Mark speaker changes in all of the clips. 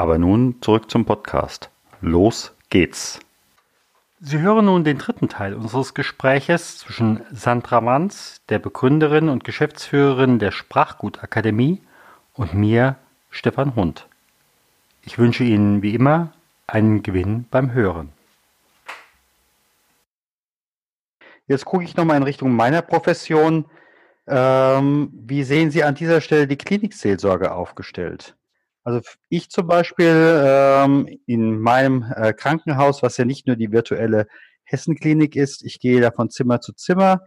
Speaker 1: Aber nun zurück zum Podcast. Los geht's. Sie hören nun den dritten Teil unseres Gespräches zwischen Sandra Manz, der Begründerin und Geschäftsführerin der Sprachgutakademie, und mir, Stefan Hund. Ich wünsche Ihnen wie immer einen Gewinn beim Hören. Jetzt gucke ich nochmal in Richtung meiner Profession. Ähm, wie sehen Sie an dieser Stelle die Klinikseelsorge aufgestellt? Also ich zum Beispiel ähm, in meinem äh, Krankenhaus, was ja nicht nur die virtuelle Hessenklinik ist, ich gehe da von Zimmer zu Zimmer,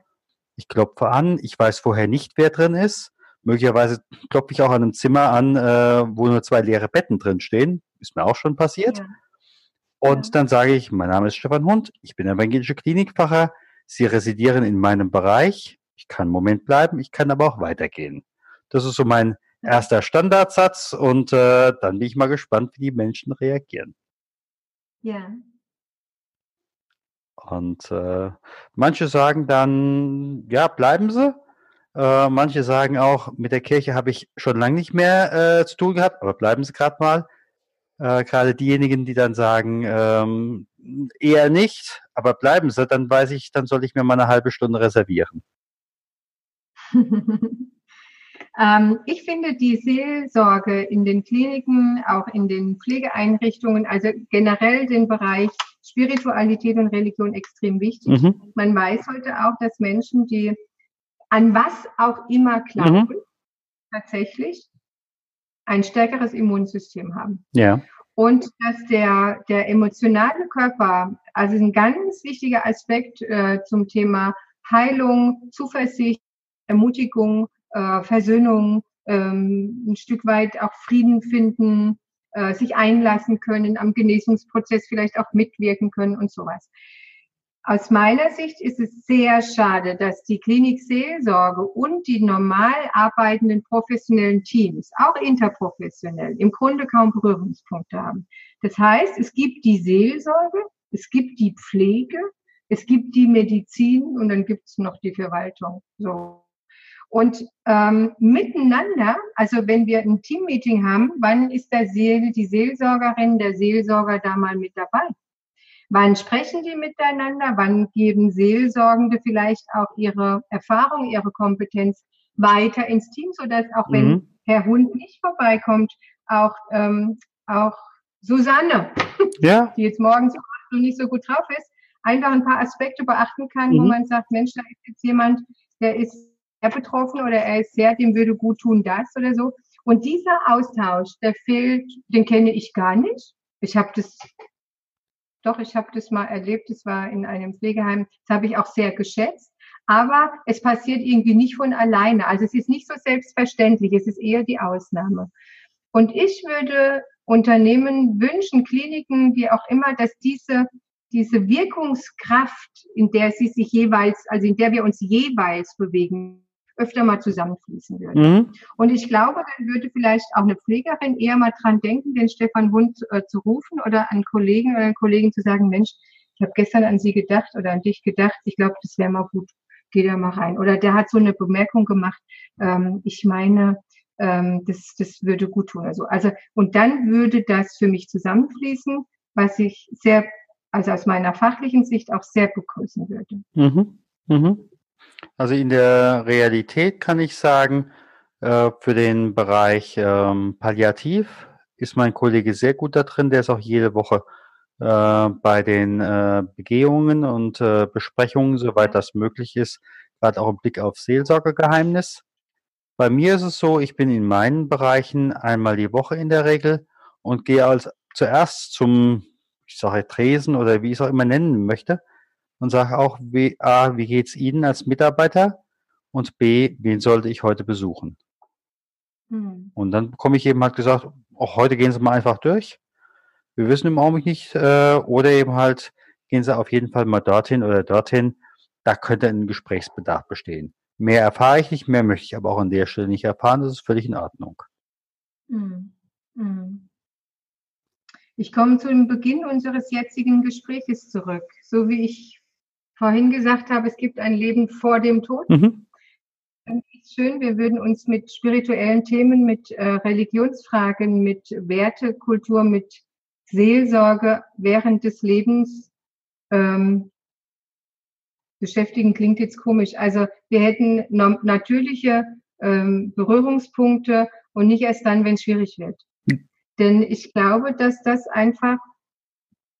Speaker 1: ich klopfe an, ich weiß vorher nicht, wer drin ist. Möglicherweise klopfe ich auch an einem Zimmer an, äh, wo nur zwei leere Betten drin stehen. Ist mir auch schon passiert. Ja. Und ja. dann sage ich, mein Name ist Stefan Hund, ich bin evangelischer Klinikfacher, Sie residieren in meinem Bereich. Ich kann einen Moment bleiben, ich kann aber auch weitergehen. Das ist so mein erster Standardsatz und äh, dann bin ich mal gespannt, wie die Menschen reagieren.
Speaker 2: Ja.
Speaker 1: Und äh, manche sagen dann, ja, bleiben Sie. Äh, manche sagen auch, mit der Kirche habe ich schon lange nicht mehr äh, zu tun gehabt, aber bleiben Sie gerade mal. Äh, gerade diejenigen, die dann sagen, ähm, eher nicht, aber bleiben Sie, dann weiß ich, dann soll ich mir mal eine halbe Stunde reservieren.
Speaker 2: ähm, ich finde die Seelsorge in den Kliniken, auch in den Pflegeeinrichtungen, also generell den Bereich Spiritualität und Religion extrem wichtig. Mhm. Man weiß heute auch, dass Menschen, die an was auch immer glauben, mhm. tatsächlich ein stärkeres Immunsystem haben.
Speaker 1: Ja.
Speaker 2: Und dass der, der emotionale Körper, also ein ganz wichtiger Aspekt äh, zum Thema Heilung, Zuversicht, Ermutigung, äh, Versöhnung, ähm, ein Stück weit auch Frieden finden, äh, sich einlassen können, am Genesungsprozess vielleicht auch mitwirken können und sowas. Aus meiner Sicht ist es sehr schade, dass die Klinikseelsorge und die normal arbeitenden professionellen Teams, auch interprofessionell, im Grunde kaum Berührungspunkte haben. Das heißt, es gibt die Seelsorge, es gibt die Pflege, es gibt die Medizin und dann gibt es noch die Verwaltung. So. Und ähm, miteinander, also wenn wir ein Teammeeting haben, wann ist der Seel, die Seelsorgerin, der Seelsorger da mal mit dabei? Wann sprechen die miteinander? Wann geben Seelsorgende vielleicht auch ihre Erfahrung, ihre Kompetenz weiter ins Team, sodass auch wenn mhm. Herr Hund nicht vorbeikommt, auch, ähm, auch Susanne,
Speaker 1: ja.
Speaker 2: die jetzt morgens noch nicht so gut drauf ist, einfach ein paar Aspekte beachten kann, mhm. wo man sagt, Mensch, da ist jetzt jemand, der ist betroffen oder er ist sehr, dem würde gut tun das oder so. Und dieser Austausch, der fehlt, den kenne ich gar nicht. Ich habe das doch, ich habe das mal erlebt, es war in einem Pflegeheim, das habe ich auch sehr geschätzt. Aber es passiert irgendwie nicht von alleine. Also es ist nicht so selbstverständlich, es ist eher die Ausnahme. Und ich würde Unternehmen wünschen, Kliniken, wie auch immer, dass diese, diese Wirkungskraft, in der sie sich jeweils, also in der wir uns jeweils bewegen, öfter mal zusammenfließen würde. Mhm. Und ich glaube, dann würde vielleicht auch eine Pflegerin eher mal dran denken, den Stefan Hund äh, zu rufen oder an Kollegen oder Kollegen zu sagen, Mensch, ich habe gestern an Sie gedacht oder an dich gedacht, ich glaube, das wäre mal gut, geh da mal rein. Oder der hat so eine Bemerkung gemacht, ähm, ich meine, ähm, das, das würde gut tun. Also, also, und dann würde das für mich zusammenfließen, was ich sehr, also aus meiner fachlichen Sicht auch sehr begrüßen würde.
Speaker 1: Mhm. Mhm. Also in der Realität kann ich sagen, äh, für den Bereich ähm, Palliativ ist mein Kollege sehr gut da drin. Der ist auch jede Woche äh, bei den äh, Begehungen und Besprechungen, soweit das möglich ist, gerade auch im Blick auf Seelsorgegeheimnis. Bei mir ist es so, ich bin in meinen Bereichen einmal die Woche in der Regel und gehe als zuerst zum, ich sage Tresen oder wie ich es auch immer nennen möchte, und sage auch, wie, A, wie geht's Ihnen als Mitarbeiter? Und B, wen sollte ich heute besuchen? Mhm. Und dann bekomme ich eben halt gesagt, auch heute gehen Sie mal einfach durch. wir wissen im Augenblick nicht, äh, oder eben halt, gehen Sie auf jeden Fall mal dorthin oder dorthin, da könnte ein Gesprächsbedarf bestehen. Mehr erfahre ich nicht, mehr möchte ich aber auch an der Stelle nicht erfahren, das ist völlig in Ordnung. Mhm.
Speaker 2: Mhm. Ich komme zu dem Beginn unseres jetzigen Gespräches zurück. So wie ich vorhin gesagt habe, es gibt ein Leben vor dem Tod. Mhm. Schön, wir würden uns mit spirituellen Themen, mit äh, Religionsfragen, mit Wertekultur, mit Seelsorge während des Lebens ähm, beschäftigen. Klingt jetzt komisch. Also wir hätten natürliche ähm, Berührungspunkte und nicht erst dann, wenn es schwierig wird. Hm. Denn ich glaube, dass das einfach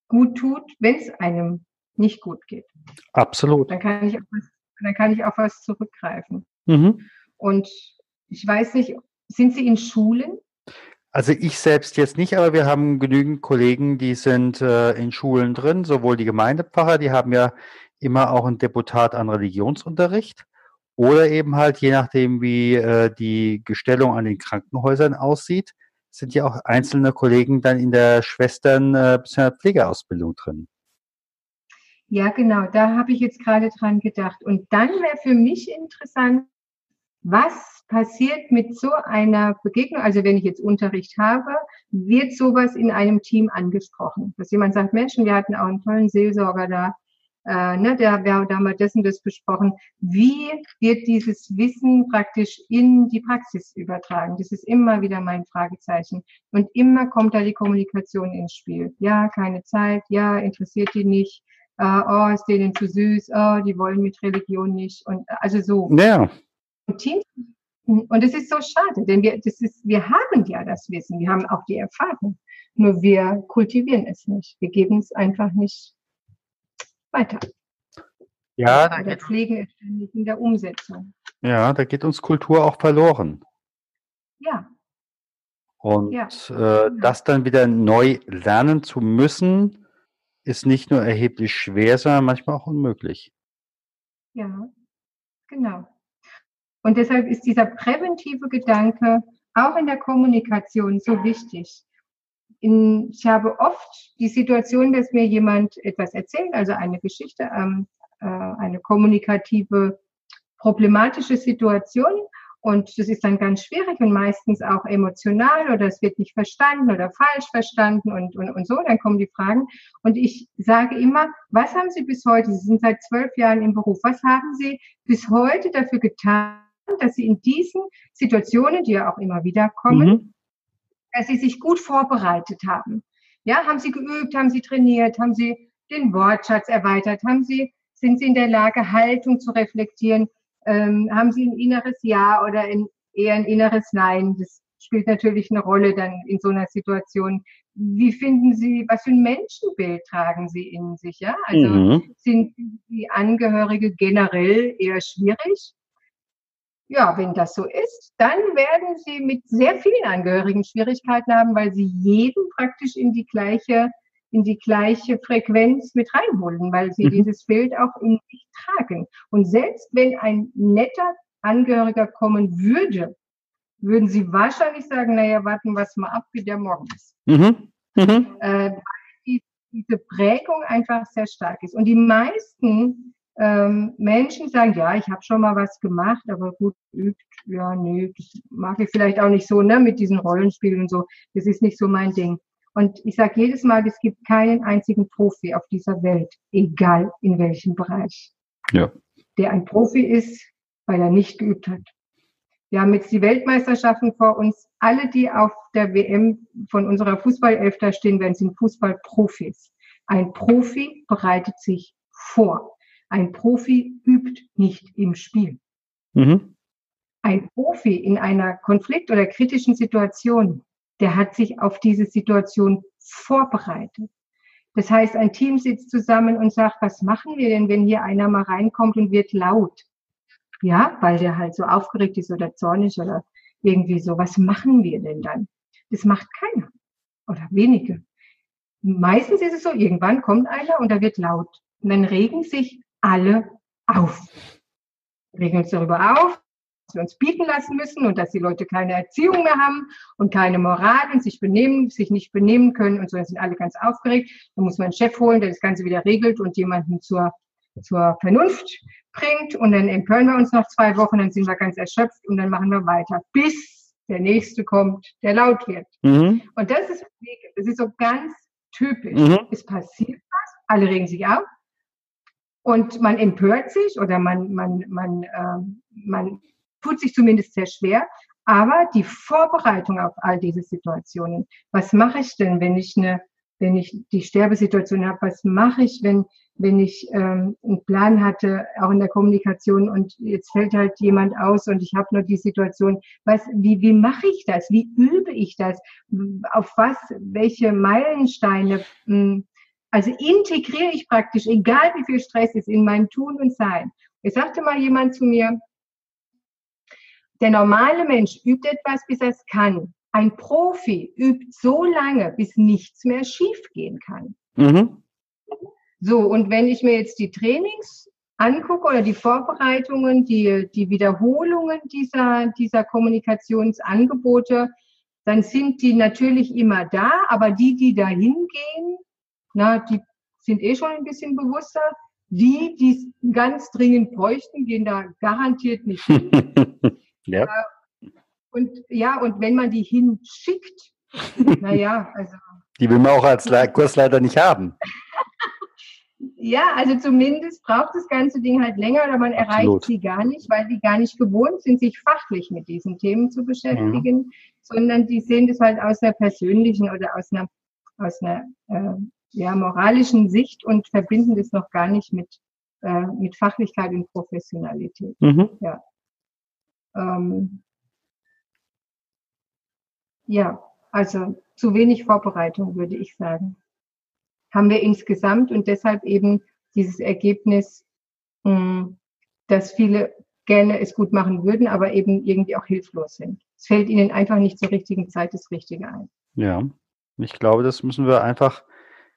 Speaker 2: gut tut, wenn es einem nicht gut geht.
Speaker 1: Absolut.
Speaker 2: Dann kann ich auf was, dann kann ich auf was zurückgreifen. Mhm. Und ich weiß nicht, sind Sie in Schulen?
Speaker 1: Also ich selbst jetzt nicht, aber wir haben genügend Kollegen, die sind äh, in Schulen drin, sowohl die Gemeindepfarrer, die haben ja immer auch ein Deputat an Religionsunterricht oder eben halt, je nachdem, wie äh, die Gestellung an den Krankenhäusern aussieht, sind ja auch einzelne Kollegen dann in der Schwestern- äh, bzw. Pflegeausbildung drin.
Speaker 2: Ja, genau, da habe ich jetzt gerade dran gedacht. Und dann wäre für mich interessant, was passiert mit so einer Begegnung? Also wenn ich jetzt Unterricht habe, wird sowas in einem Team angesprochen? Dass jemand sagt, Menschen, wir hatten auch einen tollen Seelsorger da, äh, ne, der, wir haben das und das besprochen. Wie wird dieses Wissen praktisch in die Praxis übertragen? Das ist immer wieder mein Fragezeichen. Und immer kommt da die Kommunikation ins Spiel. Ja, keine Zeit. Ja, interessiert die nicht. Uh, oh, ist denen zu süß. Oh, die wollen mit Religion nicht. Und also so.
Speaker 1: Ja.
Speaker 2: Und Teams und es ist so schade, denn wir, das ist, wir haben ja das Wissen, wir haben auch die Erfahrung. Nur wir kultivieren es nicht. Wir geben es einfach nicht weiter.
Speaker 1: Ja,
Speaker 2: da der Pflege ist ständig in der Umsetzung.
Speaker 1: Ja, da geht uns Kultur auch verloren.
Speaker 2: Ja.
Speaker 1: Und ja. Äh, das dann wieder neu lernen zu müssen, ist nicht nur erheblich schwer, sondern manchmal auch unmöglich.
Speaker 2: Ja, genau. Und deshalb ist dieser präventive Gedanke auch in der Kommunikation so wichtig in, ich habe oft die Situation, dass mir jemand etwas erzählt, also eine Geschichte, ähm, äh, eine kommunikative, problematische Situation. Und das ist dann ganz schwierig und meistens auch emotional oder es wird nicht verstanden oder falsch verstanden und, und, und so. Dann kommen die Fragen. Und ich sage immer, was haben Sie bis heute, Sie sind seit zwölf Jahren im Beruf, was haben Sie bis heute dafür getan, dass Sie in diesen Situationen, die ja auch immer wieder kommen, mhm dass sie sich gut vorbereitet haben. Ja, haben sie geübt, haben sie trainiert, haben sie den Wortschatz erweitert, haben sie, sind sie in der Lage, Haltung zu reflektieren, ähm, haben sie ein inneres Ja oder ein, eher ein inneres Nein. Das spielt natürlich eine Rolle dann in so einer Situation. Wie finden Sie, was für ein Menschenbild tragen Sie in sich? Ja, also mhm. sind die Angehörige generell eher schwierig? Ja, wenn das so ist, dann werden Sie mit sehr vielen Angehörigen Schwierigkeiten haben, weil Sie jeden praktisch in die gleiche, in die gleiche Frequenz mit reinholen, weil Sie mhm. dieses Bild auch in sich tragen. Und selbst wenn ein netter Angehöriger kommen würde, würden Sie wahrscheinlich sagen, naja, warten wir es mal ab, wie der morgen ist. Mhm. Mhm. Äh, weil die, diese Prägung einfach sehr stark ist. Und die meisten ähm, Menschen sagen, ja, ich habe schon mal was gemacht, aber gut übt, ja, nee, das mag ich vielleicht auch nicht so, ne, mit diesen Rollenspielen und so. Das ist nicht so mein Ding. Und ich sage jedes Mal, es gibt keinen einzigen Profi auf dieser Welt, egal in welchem Bereich,
Speaker 1: ja.
Speaker 2: der ein Profi ist, weil er nicht geübt hat. Wir haben jetzt die Weltmeisterschaften vor uns. Alle, die auf der WM von unserer Fußballelf da stehen werden, sind Fußballprofis. Ein Profi bereitet sich vor. Ein Profi übt nicht im Spiel. Mhm. Ein Profi in einer Konflikt- oder kritischen Situation, der hat sich auf diese Situation vorbereitet. Das heißt, ein Team sitzt zusammen und sagt, was machen wir denn, wenn hier einer mal reinkommt und wird laut? Ja, weil der halt so aufgeregt ist oder zornig oder irgendwie so. Was machen wir denn dann? Das macht keiner oder wenige. Meistens ist es so, irgendwann kommt einer und da wird laut. Und dann regen sich alle auf. Regen uns darüber auf, wir uns bieten lassen müssen und dass die Leute keine Erziehung mehr haben und keine Moral und sich benehmen, sich nicht benehmen können und so, dann sind alle ganz aufgeregt. Dann muss man einen Chef holen, der das Ganze wieder regelt und jemanden zur, zur Vernunft bringt und dann empören wir uns noch zwei Wochen, dann sind wir ganz erschöpft und dann machen wir weiter, bis der nächste kommt, der laut wird. Mhm. Und das ist, das ist so ganz typisch. Mhm. Es passiert was, alle regen sich auf und man empört sich oder man, man, man, äh, man tut sich zumindest sehr schwer. Aber die Vorbereitung auf all diese Situationen, was mache ich denn, wenn ich eine, wenn ich die Sterbesituation habe, was mache ich, wenn, wenn ich ähm, einen Plan hatte, auch in der Kommunikation und jetzt fällt halt jemand aus und ich habe nur die Situation, was, wie, wie mache ich das? Wie übe ich das? Auf was, welche Meilensteine? Hm, also integriere ich praktisch, egal wie viel Stress ist, in mein Tun und Sein. Es sagte mal jemand zu mir, der normale Mensch übt etwas, bis er es kann. Ein Profi übt so lange, bis nichts mehr schiefgehen kann. Mhm. So, und wenn ich mir jetzt die Trainings angucke oder die Vorbereitungen, die, die Wiederholungen dieser, dieser Kommunikationsangebote, dann sind die natürlich immer da, aber die, die da hingehen, na, die sind eh schon ein bisschen bewusster. Die, die es ganz dringend bräuchten, gehen da garantiert nicht hin. Ja. Äh, und ja, und wenn man die hinschickt, naja, also.
Speaker 1: Die will man auch als Kursleiter nicht haben.
Speaker 2: ja, also zumindest braucht das ganze Ding halt länger oder man Absolut. erreicht sie gar nicht, weil die gar nicht gewohnt sind, sich fachlich mit diesen Themen zu beschäftigen, mhm. sondern die sehen das halt aus einer persönlichen oder aus einer, aus einer äh, ja, moralischen Sicht und verbinden das noch gar nicht mit, äh, mit Fachlichkeit und Professionalität. Mhm. Ja. Ähm, ja, also zu wenig Vorbereitung, würde ich sagen. Haben wir insgesamt und deshalb eben dieses Ergebnis, mh, hm, dass viele gerne es gut machen würden, aber eben irgendwie auch hilflos sind. Es fällt ihnen einfach nicht zur richtigen Zeit das Richtige ein.
Speaker 1: Ja, ich glaube, das müssen wir einfach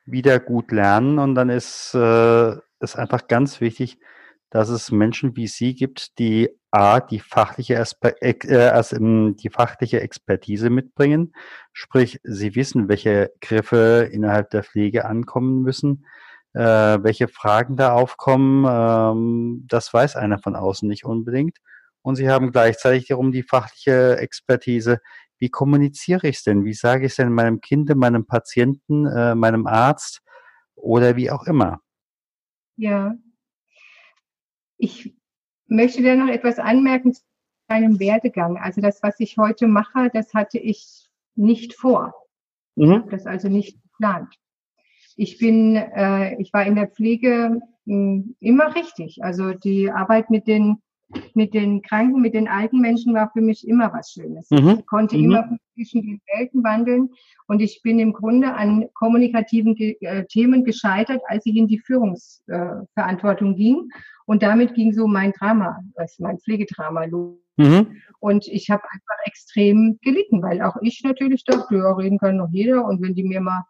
Speaker 1: wieder gut lernen und dann ist es äh, einfach ganz wichtig, dass es Menschen wie Sie gibt, die A, die fachliche, Aspe äh, die fachliche Expertise mitbringen, sprich, Sie wissen, welche Griffe innerhalb der Pflege ankommen müssen, äh, welche Fragen da aufkommen, ähm, das weiß einer von außen nicht unbedingt. Und Sie haben gleichzeitig darum die fachliche Expertise, wie kommuniziere ich es denn? Wie sage ich es denn meinem Kind, meinem Patienten, äh, meinem Arzt oder wie auch immer?
Speaker 2: Ja, ich möchte da noch etwas anmerken zu meinem Werdegang. Also das, was ich heute mache, das hatte ich nicht vor. Mhm. Ich habe das also nicht geplant. Ich bin, äh, ich war in der Pflege mh, hm, immer richtig. Also die Arbeit mit den mit den Kranken, mit den alten Menschen war für mich immer was Schönes. Mhm. Ich konnte mhm. immer zwischen den Welten wandeln und ich bin im Grunde an kommunikativen äh, Themen gescheitert, als ich in die Führungsverantwortung äh, ging. Und damit ging so mein Drama, also mein Pflegedrama los. Mhm. Und ich habe einfach extrem gelitten, weil auch ich natürlich dachte, ja, reden kann noch jeder. Und wenn die mir mal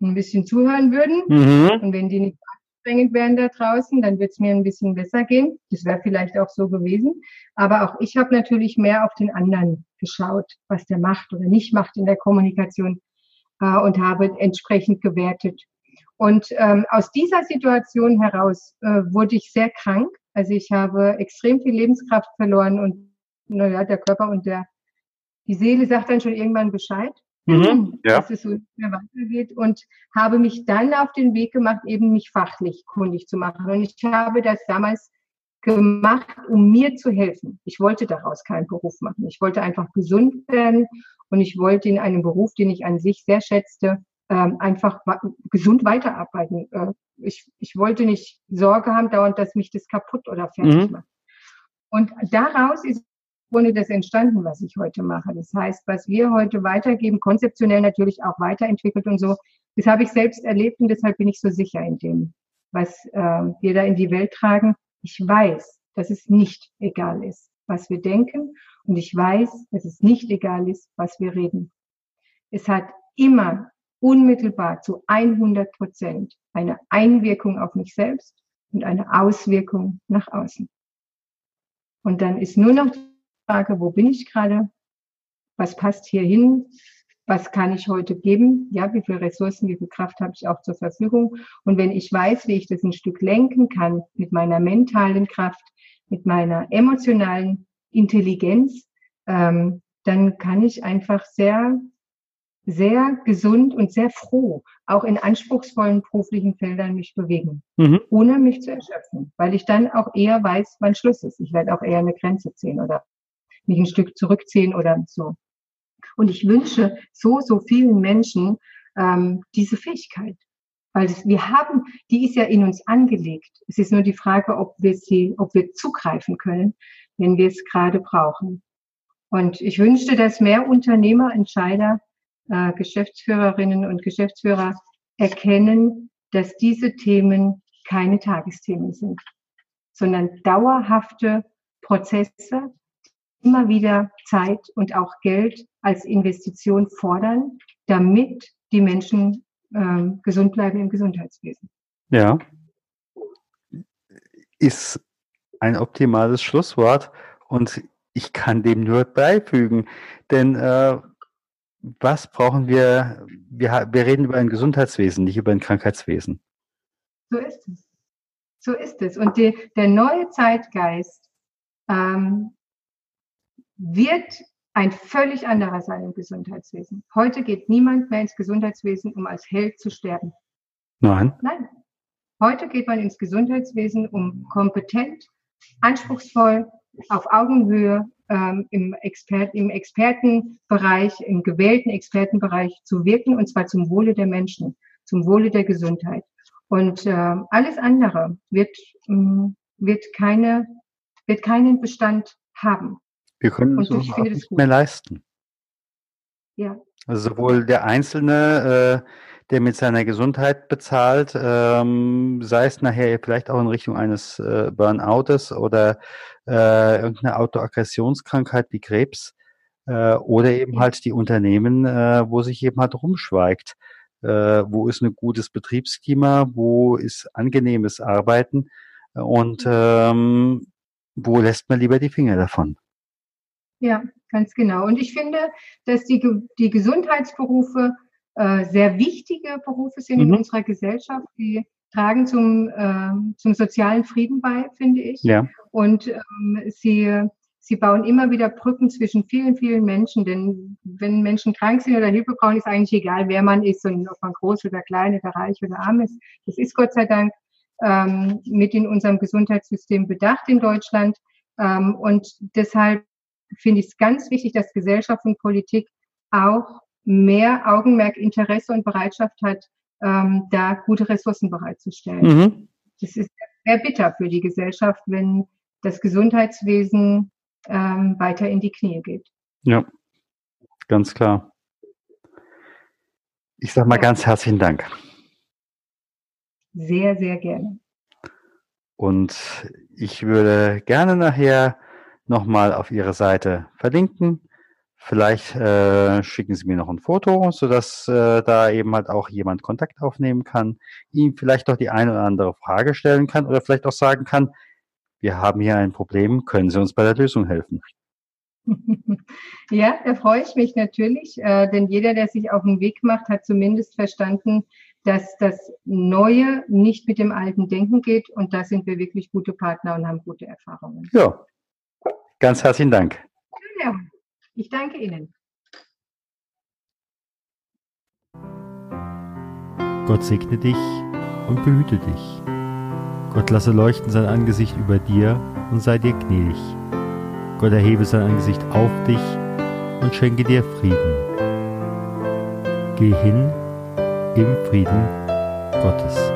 Speaker 2: ein bisschen zuhören würden mhm. und wenn die nicht anstrengend wären da draußen, dann wird es mir ein bisschen besser gehen. Das wäre vielleicht auch so gewesen. Aber auch ich habe natürlich mehr auf den anderen geschaut, was der macht oder nicht macht in der Kommunikation äh, und habe entsprechend gewertet. Und ähm, aus dieser Situation heraus äh, wurde ich sehr krank. Also ich habe extrem viel Lebenskraft verloren und naja, der Körper und der die Seele sagt dann schon irgendwann Bescheid mhm, ja. dass es so nicht mehr weitergeht und habe mich dann auf den Weg gemacht, eben mich fachlich kundig zu machen. Und ich habe das damals gemacht, um mir zu helfen. Ich wollte daraus keinen Beruf machen. Ich wollte einfach gesund werden und ich wollte in einem Beruf, den ich an sich sehr schätzte, ähm, einfach gesund weiterarbeiten. Äh, ich, ich wollte nicht Sorge haben dauernd, dass mich das kaputt oder fertig mhm. macht. Und daraus ist Grunde das entstanden, was ich heute mache. Das heißt, was wir heute weitergeben, konzeptionell natürlich auch weiterentwickelt und so, das habe ich selbst erlebt und deshalb bin ich so sicher in dem, was äh, wir da in die Welt tragen. Ich weiß, dass es nicht egal ist, was wir denken und ich weiß, dass es nicht egal ist, was wir reden. Es hat immer unmittelbar zu 100 Prozent eine Einwirkung auf mich selbst und eine Auswirkung nach außen. Und dann ist nur noch Frage, wo bin ich gerade? Was passt hier hin? Was kann ich heute geben? Ja, wie viel Ressourcen, wie viel Kraft habe ich auch zur Verfügung? Und wenn ich weiß, wie ich das ein Stück lenken kann mit meiner mentalen Kraft, mit meiner emotionalen Intelligenz, ähm, dann kann ich einfach sehr, sehr gesund und sehr froh auch in anspruchsvollen beruflichen Feldern mich bewegen, mhm. ohne mich zu erschöpfen, weil ich dann auch eher weiß, wann Schluss ist. Ich werde auch eher eine Grenze ziehen oder mich ein Stück zurückziehen oder so. Und ich wünsche so, so vielen Menschen ähm, diese Fähigkeit. Weil wir haben, die ist ja in uns angelegt. Es ist nur die Frage, ob wir sie, ob wir zugreifen können, wenn wir es gerade brauchen. Und ich wünschte, dass mehr Unternehmer, Entscheider, äh, Geschäftsführerinnen und Geschäftsführer erkennen, dass diese Themen keine Tagesthemen sind, sondern dauerhafte Prozesse, immer wieder Zeit und auch Geld als Investition fordern, damit die Menschen ähm, gesund bleiben im Gesundheitswesen.
Speaker 1: Ja. Ist ein optimales Schlusswort und ich kann dem nur beifügen, denn äh, was brauchen wir? wir? Wir reden über ein Gesundheitswesen, nicht über ein Krankheitswesen.
Speaker 2: So ist es. So ist es. Und die, der neue Zeitgeist ähm, wird ein völlig anderer sein im Gesundheitswesen. Heute geht niemand mehr ins Gesundheitswesen, um als Held zu sterben.
Speaker 1: Nein.
Speaker 2: Nein. Heute geht man ins Gesundheitswesen, um kompetent, anspruchsvoll, auf Augenhöhe ähm, im, Expert, im Expertenbereich, im gewählten Expertenbereich zu wirken, und zwar zum Wohle der Menschen, zum Wohle der Gesundheit. Und äh, alles andere wird, mh, wird, keine, wird keinen Bestand haben.
Speaker 1: Wir können es uns nicht mehr leisten.
Speaker 2: Ja.
Speaker 1: Also sowohl der Einzelne, äh, der mit seiner Gesundheit bezahlt, ähm, sei es nachher vielleicht auch in Richtung eines äh, Burnoutes oder äh, irgendeine Autoaggressionskrankheit wie Krebs, äh, oder eben halt die Unternehmen, äh, wo sich eben halt rumschweigt. Äh, wo ist ein gutes Betriebsklima, wo ist angenehmes Arbeiten und ähm, wo lässt man lieber die Finger davon?
Speaker 2: Ja, ganz genau. Und ich finde, dass die, die Gesundheitsberufe äh, sehr wichtige Berufe sind mhm. in unserer Gesellschaft. Die tragen zum, äh, zum sozialen Frieden bei, finde ich.
Speaker 1: Ja.
Speaker 2: Und ähm, sie, sie bauen immer wieder Brücken zwischen vielen, vielen Menschen. Denn wenn Menschen krank sind oder Hilfe brauchen, ist eigentlich egal, wer man ist und ob man groß oder klein oder reich oder arm ist. Das ist Gott sei Dank ähm, mit in unserem Gesundheitssystem bedacht in Deutschland. Ähm, und deshalb finde ich es ganz wichtig, dass Gesellschaft und Politik auch mehr Augenmerk, Interesse und Bereitschaft hat, ähm, da gute Ressourcen bereitzustellen. Mhm. Das ist sehr bitter für die Gesellschaft, wenn das Gesundheitswesen ähm, weiter in die Knie geht.
Speaker 1: Ja, ganz klar. Ich sage mal ganz herzlichen Dank.
Speaker 2: Sehr, sehr gerne.
Speaker 1: Und ich würde gerne nachher nochmal auf Ihre Seite verlinken. Vielleicht äh, schicken Sie mir noch ein Foto, sodass äh, da eben halt auch jemand Kontakt aufnehmen kann, ihm vielleicht doch die eine oder andere Frage stellen kann oder vielleicht auch sagen kann, wir haben hier ein Problem, können Sie uns bei der Lösung helfen?
Speaker 2: Ja, da freue ich mich natürlich, äh, denn jeder, der sich auf den Weg macht, hat zumindest verstanden, dass das Neue nicht mit dem alten Denken geht und da sind wir wirklich gute Partner und haben gute Erfahrungen.
Speaker 1: Ja, Ganz herzlichen Dank.
Speaker 2: Ja, ich danke Ihnen.
Speaker 1: Gott segne dich und behüte dich. Gott lasse leuchten sein Angesicht über dir und sei dir gnädig. Gott erhebe sein Angesicht auf dich und schenke dir Frieden. Geh hin im Frieden Gottes.